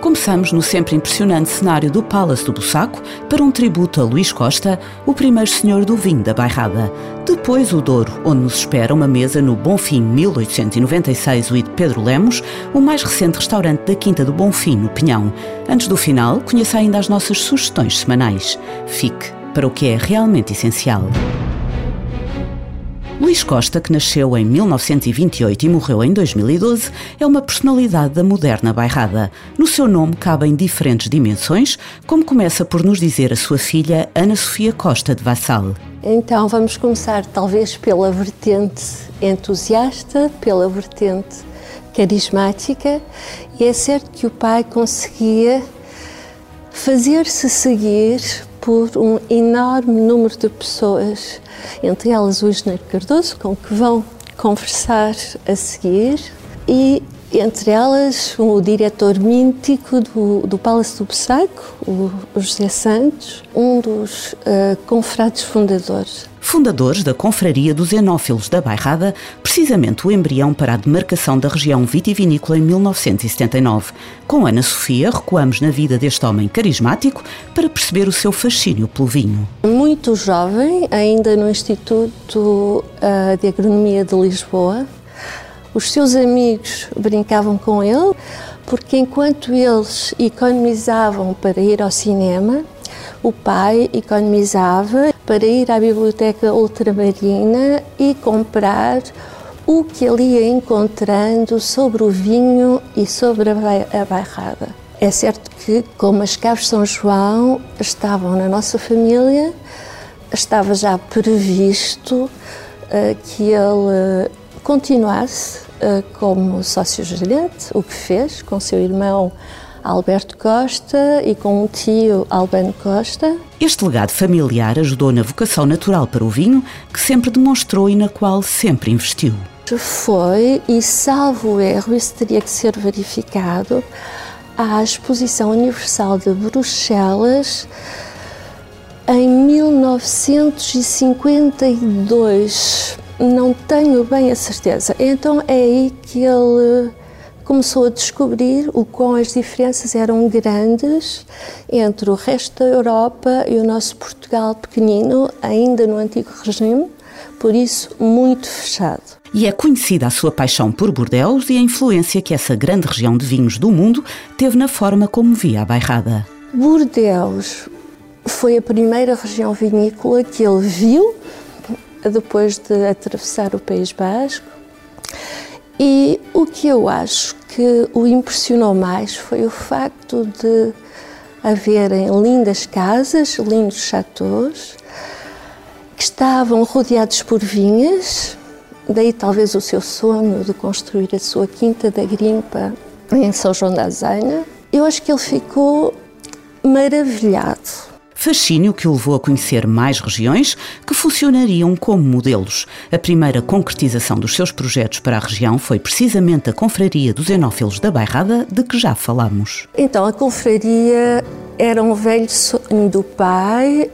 Começamos no sempre impressionante cenário do Palace do Bussaco para um tributo a Luís Costa, o primeiro senhor do vinho da Bairrada. Depois o Douro, onde nos espera uma mesa no Bonfim 1896, o de Pedro Lemos, o mais recente restaurante da Quinta do Bonfim, no Pinhão. Antes do final, conheça ainda as nossas sugestões semanais. Fique para o que é realmente essencial. Luís Costa, que nasceu em 1928 e morreu em 2012, é uma personalidade da moderna bairrada. No seu nome cabem diferentes dimensões, como começa por nos dizer a sua filha Ana Sofia Costa de Vassal. Então vamos começar talvez pela vertente entusiasta, pela vertente carismática, e é certo que o pai conseguia fazer-se seguir por um enorme número de pessoas, entre elas o engenheiro Cardoso, com que vão conversar a seguir, e entre elas o diretor mítico do, do Palácio do Bussaco, o, José Santos, um dos uh, confrades fundadores fundadores da Confraria dos Enófilos da Bairrada, precisamente o embrião para a demarcação da região vitivinícola em 1979. Com Ana Sofia, recuamos na vida deste homem carismático para perceber o seu fascínio pelo vinho. Muito jovem, ainda no Instituto eh, de Agronomia de Lisboa, os seus amigos brincavam com ele, porque enquanto eles economizavam para ir ao cinema, o pai economizava para ir à biblioteca ultramarina e comprar o que ele ia encontrando sobre o vinho e sobre a bairrada. É certo que, como as Caves São João estavam na nossa família, estava já previsto uh, que ele continuasse uh, como sócio-gerente, o que fez com seu irmão Alberto Costa e com o tio Albano Costa. Este legado familiar ajudou na vocação natural para o vinho, que sempre demonstrou e na qual sempre investiu. Foi, e salvo erro, isso teria que ser verificado, à Exposição Universal de Bruxelas em 1952. Não tenho bem a certeza. Então é aí que ele começou a descobrir o quão as diferenças eram grandes entre o resto da Europa e o nosso Portugal pequenino, ainda no antigo regime, por isso muito fechado. E é conhecida a sua paixão por Bordeaux e a influência que essa grande região de vinhos do mundo teve na forma como via a bairrada. Bordeaux foi a primeira região vinícola que ele viu depois de atravessar o País Basco. E o que eu acho que o impressionou mais foi o facto de haverem lindas casas, lindos chateaus, que estavam rodeados por vinhas, daí talvez o seu sonho de construir a sua quinta da Grimpa em São João da Azenha. Eu acho que ele ficou maravilhado fascínio que o levou a conhecer mais regiões que funcionariam como modelos. A primeira concretização dos seus projetos para a região foi precisamente a Confraria dos Enófilos da Bairrada, de que já falamos. Então, a confraria era um velho sonho do pai.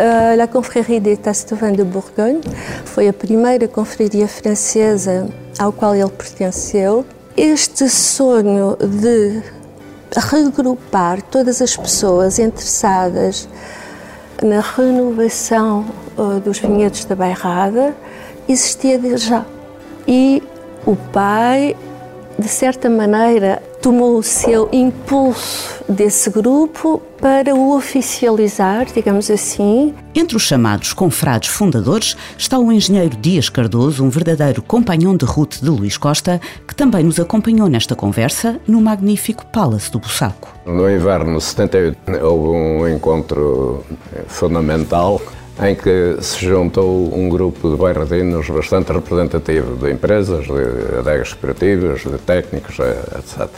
Uh, a Confraria de Tastevan de Bourgogne foi a primeira confraria francesa ao qual ele pertenceu. Este sonho de regrupar todas as pessoas interessadas na renovação uh, dos vinhedos da Bairrada existia desde já. E o pai, de certa maneira, tomou o seu impulso desse grupo para o oficializar, digamos assim. Entre os chamados confrades fundadores está o engenheiro Dias Cardoso, um verdadeiro companhão de ruta de Luís Costa, que também nos acompanhou nesta conversa no magnífico Palace do Bussaco. No inverno de 78 houve um encontro fundamental em que se juntou um grupo de bairradinos bastante representativo de empresas, de adegas cooperativas, de técnicos, etc.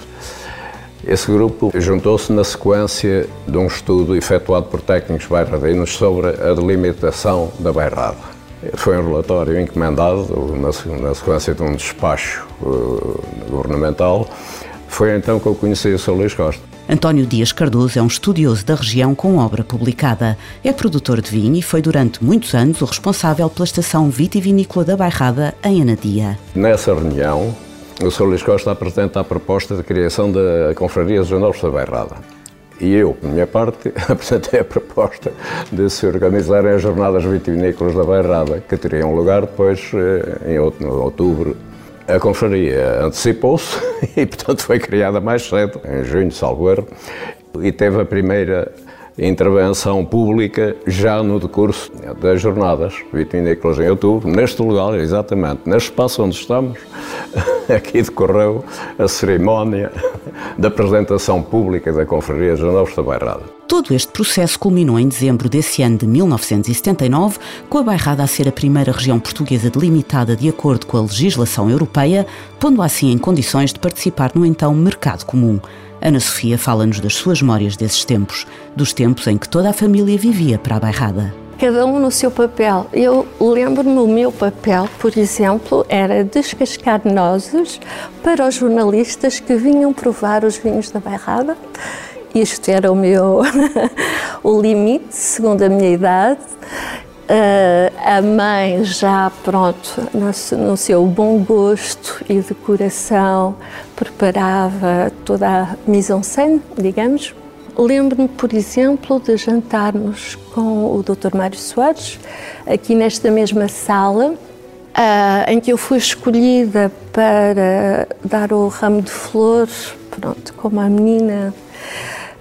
Esse grupo juntou-se na sequência de um estudo efetuado por técnicos bairradinos sobre a delimitação da bairrada. Foi um relatório encomendado na, sequência de um despacho uh, governamental. Foi então que eu conheci o Sr. Luís Costa. António Dias Cardoso é um estudioso da região com obra publicada. É produtor de vinho e foi durante muitos anos o responsável pela estação vitivinícola da Bairrada, em Anadia. Nessa reunião, o Sr. Luís Costa apresenta a proposta de criação da Confraria dos Jornais da Bairrada. E eu, por minha parte, apresentei a proposta de se organizarem as jornadas vitivinícolas da Bairrada, que teriam lugar depois eh, em outubro. A confraria antecipou-se e, portanto, foi criada mais cedo, em junho, salvo erro, e teve a primeira intervenção pública já no decurso das jornadas vitivinícolas em outubro, neste lugar, exatamente, neste espaço onde estamos, aqui decorreu a cerimónia da apresentação pública da Confraria dos Novos da Bairrada. Todo este processo culminou em dezembro desse ano de 1979, com a Bairrada a ser a primeira região portuguesa delimitada de acordo com a legislação europeia, pondo assim em condições de participar no então mercado comum. Ana Sofia fala-nos das suas memórias desses tempos, dos tempos em que toda a família vivia para a bairrada. Cada um no seu papel. Eu lembro-me o meu papel, por exemplo, era descascar nozes para os jornalistas que vinham provar os vinhos da bairrada. Isto era o meu o limite, segundo a minha idade. Uh, a mãe já, pronto, no, seu bom gosto e decoração, preparava toda a mise-en-scène, digamos. Lembro-me, por exemplo, de jantarmos com o Dr. Mário Soares, aqui nesta mesma sala, uh, em que eu fui escolhida para dar o ramo de flores, pronto, como a menina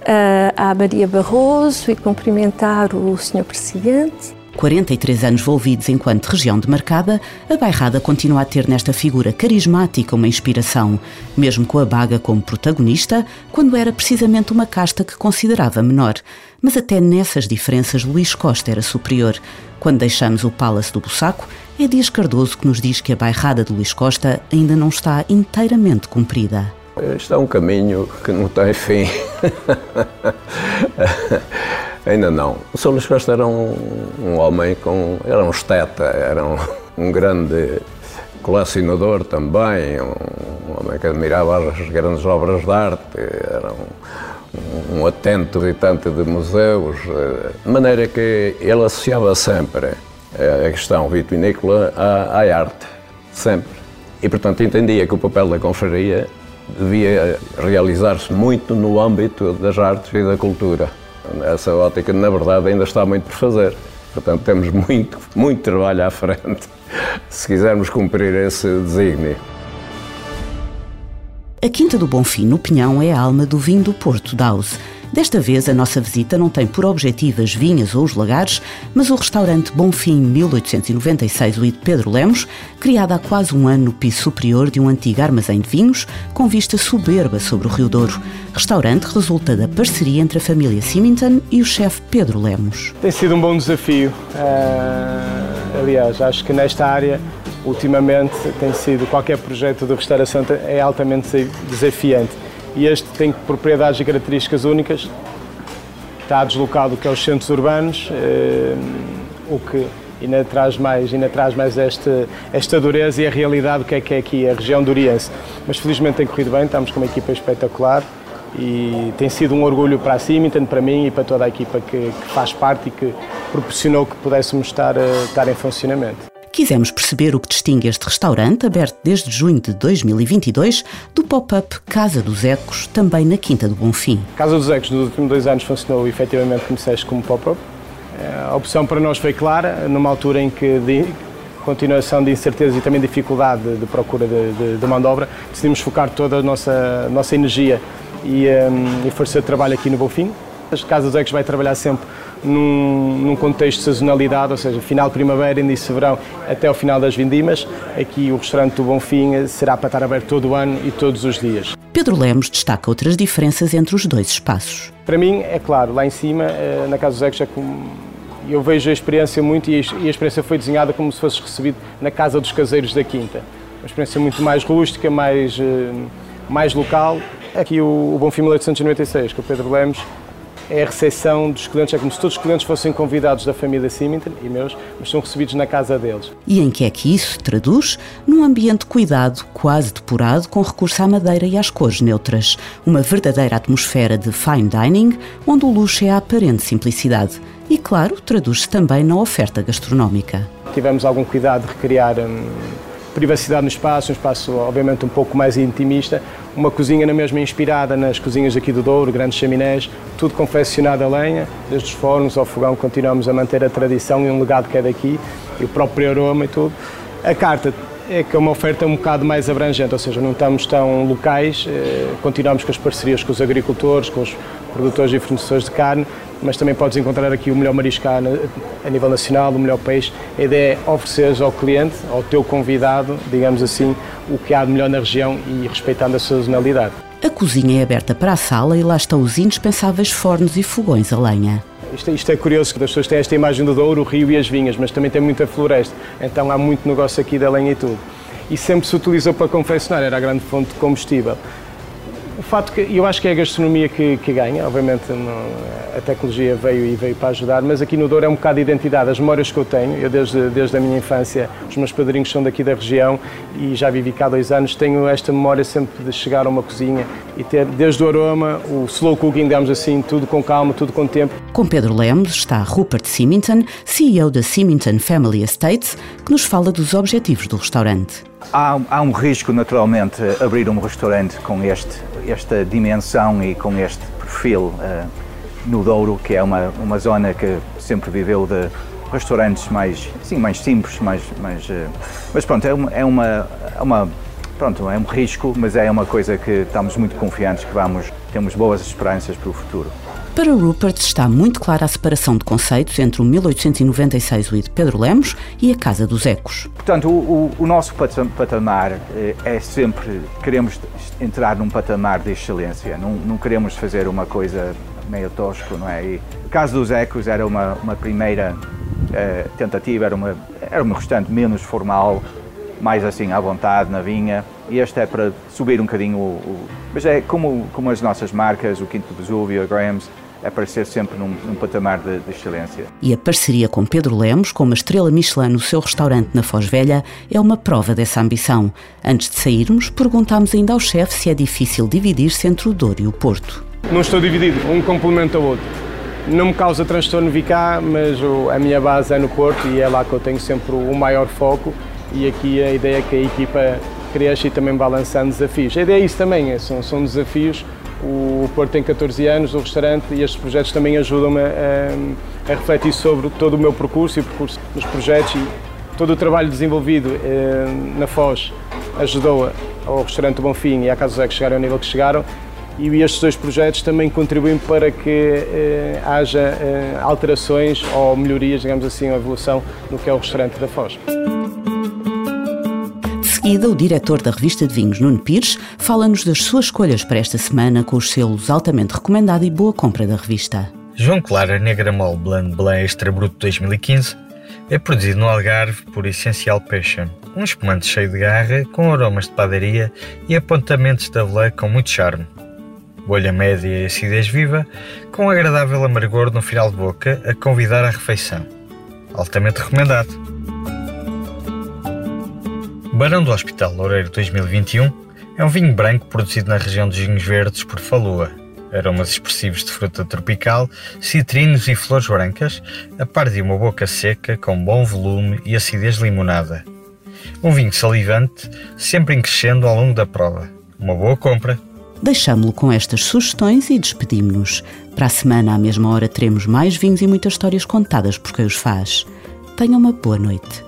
uh, à Maria Barroso e cumprimentar o Sr. Presidente. 43 anos envolvidos enquanto região demarcada, a Bairrada continua a ter nesta figura carismática uma inspiração, mesmo com a Baga como protagonista, quando era precisamente uma casta que considerava menor. Mas até nessas diferenças Luís Costa era superior. Quando deixamos o Palace do Bussaco, é Dias Cardoso que nos diz que a Bairrada de Luís Costa ainda não está inteiramente cumprida. Este é um caminho que não tem fim. Ainda não. O Sr. Luís Costa era um, um, homem com. era um esteta, era um, um grande colecionador também, um, um, homem que admirava as grandes obras de arte, era um, um atento visitante de museus, de maneira que ele associava sempre a questão vitivinícola à, à arte, sempre. E, portanto, entendia que o papel da confraria devia realizar-se muito no âmbito das artes e da cultura essa ótica, na verdade, ainda está muito por fazer. Portanto, temos muito, muito trabalho à frente se quisermos cumprir esse desígnio. A Quinta do Bonfim, no Pinhão, é a alma do vinho do Porto Daus. Desta vez, a nossa visita não tem por objetivo as vinhas ou os lagares, mas o restaurante Bonfim 1896 de Pedro Lemos, criado há quase um ano no piso superior de um antigo armazém de vinhos, com vista soberba sobre o Rio Douro. Restaurante resulta da parceria entre a família Symington e o chefe Pedro Lemos. Tem sido um bom desafio. Uh, aliás, acho que nesta área ultimamente tem sido qualquer projeto de restauração é altamente desafiante e este tem propriedades e características únicas. Está deslocado que é os centros urbanos, eh, o que ainda traz mais, ainda traz mais esta, esta dureza e a realidade que é que é aqui a região do Oriense. Mas felizmente tem corrido bem, estamos com uma equipa espetacular e tem sido um orgulho para a Simington, para mim e para toda a equipa que, que faz parte e que proporcionou que pudéssemos estar, eh, estar em funcionamento. Quisemos perceber o que distingue este restaurante, aberto desde junho de 2022, do pop-up Casa dos Ecos, também na Quinta do Bonfim. Casa dos Ecos, nos últimos dois anos, funcionou efetivamente, como como pop-up. A opção para nós foi clara, numa altura em que de continuação de incerteza e também dificuldade de procura de, de, de mão de obra, decidimos focar toda a nossa, nossa energia e, um, e força de trabalho aqui no Bonfim. As Casas dos Ecos vai trabalhar sempre num, num, contexto de sazonalidade, ou seja, final de primavera, início de verão, até o final das vindimas. Aqui o restaurante do Bonfim será para estar aberto todo o ano e todos os dias. Pedro Lemos destaca outras diferenças entre os dois espaços. Para mim, é claro, lá em cima, eh, na Casa dos Ecos, é como eu vejo a experiência muito e a experiência foi desenhada como se fosse recebido na Casa dos Caseiros da Quinta. Uma experiência muito mais rústica, mais, eh, mais local Aqui o, o Bonfim 1896, com o Pedro Lemos, é a recepção dos clientes, é como se todos os clientes fossem convidados da família Symington e meus, mas são recebidos na casa deles. E em que é que isso se traduz? Num ambiente cuidado, quase depurado, com recurso à madeira e às cores neutras. Uma verdadeira atmosfera de fine dining, onde o luxo é a aparente simplicidade. E, claro, traduz-se também na oferta gastronómica. Tivemos algum cuidado de recriar hum, privacidade no espaço, um espaço obviamente um pouco mais intimista, uma cozinha na mesma inspirada nas cozinhas aqui do Douro, grandes chaminés, tudo confeccionado a lenha, desde os fornos ao fogão continuamos a manter a tradição e um legado que é daqui, e o próprio aroma e tudo. A carta é que é uma oferta um bocado mais abrangente, ou seja, não estamos tão locais, eh, continuamos com as parcerias com os agricultores, com os produtores e fornecedores de carne, mas também podes encontrar aqui o melhor marisco a nível nacional, o melhor peixe. A ideia é ofereceres ao cliente, ao teu convidado, digamos assim, o que há de melhor na região e respeitando a sazonalidade. A cozinha é aberta para a sala e lá estão os indispensáveis fornos e fogões a lenha. Isto, isto, é curioso, que as pessoas têm esta imagem do Douro, o rio e as vinhas, mas também tem muita floresta, então há muito negócio aqui da lenha e tudo. E sempre se utilizou para confeccionar, era a grande fonte de combustível. O fato que eu acho que é a gastronomia que, que ganha, obviamente a tecnologia veio e veio para ajudar, mas aqui no Douro é um bocado de identidade, as memórias que eu tenho, eu desde, desde a minha infância, os meus padrinhos são daqui da região e já vivi cá há dois anos, tenho esta memória sempre de chegar a uma cozinha e ter desde o aroma, o slow cooking, digamos assim, tudo com calma, tudo com tempo. Com Pedro Lemos está Rupert Symington, CEO da Symington Family Estates, que nos fala dos objetivos do restaurante. Há, há, um risco, naturalmente, abrir um restaurante com este, esta dimensão e com este perfil uh, no Douro, que é uma, uma zona que sempre viveu de restaurantes mais, sim, mais simples, mais, mais, uh, mas pronto, é uma, é uma, é uma pronto, é um risco, mas é uma coisa que estamos muito confiantes que vamos, temos boas esperanças para o futuro. Para Rupert está muito clara a separação de conceitos entre o 1896 o de Pedro Lemos e a Casa dos Ecos. Portanto, o, o, o nosso patamar eh, é sempre, queremos entrar num patamar de excelência, não, não queremos fazer uma coisa meio tosco, não é? E a Casa dos Ecos era uma, uma primeira uh, tentativa, era, uma, era um restaurante menos formal, mais assim à vontade na vinha, e este é para subir um bocadinho o, o mas é como, como as nossas marcas, o Quinto Vesúvio, a Graham's, aparecer sempre num, num patamar de, de, excelência. E a parceria com Pedro Lemos, com uma estrela Michelin no seu restaurante na Foz Velha, é uma prova dessa ambição. Antes de sairmos, perguntámos ainda ao chefe se é difícil dividir-se entre o Douro e o Porto. Não estou dividido, um complementa o outro. Não me causa transtorno vir cá, mas a minha base é no Porto e é lá que eu tenho sempre o maior foco e aqui a ideia é que a equipa cresça e também vai lançando desafios. A ideia é isso também, é, são, são desafios o Porto tem 14 anos, o restaurante, e estes projetos também ajudam-me a, a, refletir sobre todo o meu percurso e o percurso dos projetos e todo o trabalho desenvolvido eh, na Foz ajudou ao restaurante Bonfim e à Casa José que chegaram ao nível que chegaram. E estes dois projetos também contribuem para que eh, haja eh, alterações ou melhorias, digamos assim, ou evolução no que é o restaurante da Foz seguida, o diretor da revista de vinhos, Nuno Pires, fala-nos das suas escolhas para esta semana com os selos altamente recomendado e boa compra da revista. João Clara Negra Mol Blanc Blanc Extra Bruto 2015 é produzido no Algarve por Essencial Passion, um espumante cheio de garra, com aromas de padaria e apontamentos de avelã com muito charme. Bolha média e acidez viva, com um agradável amargor no final de boca a convidar à refeição. Altamente recomendado! Barão do Hospital Loureiro 2021 é um vinho branco produzido na região dos vinhos verdes por Falua. Aromas expressivos de fruta tropical, citrinos e flores brancas, a par de uma boca seca com bom volume e acidez limonada. Um vinho salivante, sempre em crescendo ao longo da prova. Uma boa compra. Deixámo-lo com estas sugestões e despedimos-nos. Para a semana, à mesma hora, teremos mais vinhos e muitas histórias contadas por quem os faz. Tenham uma boa noite.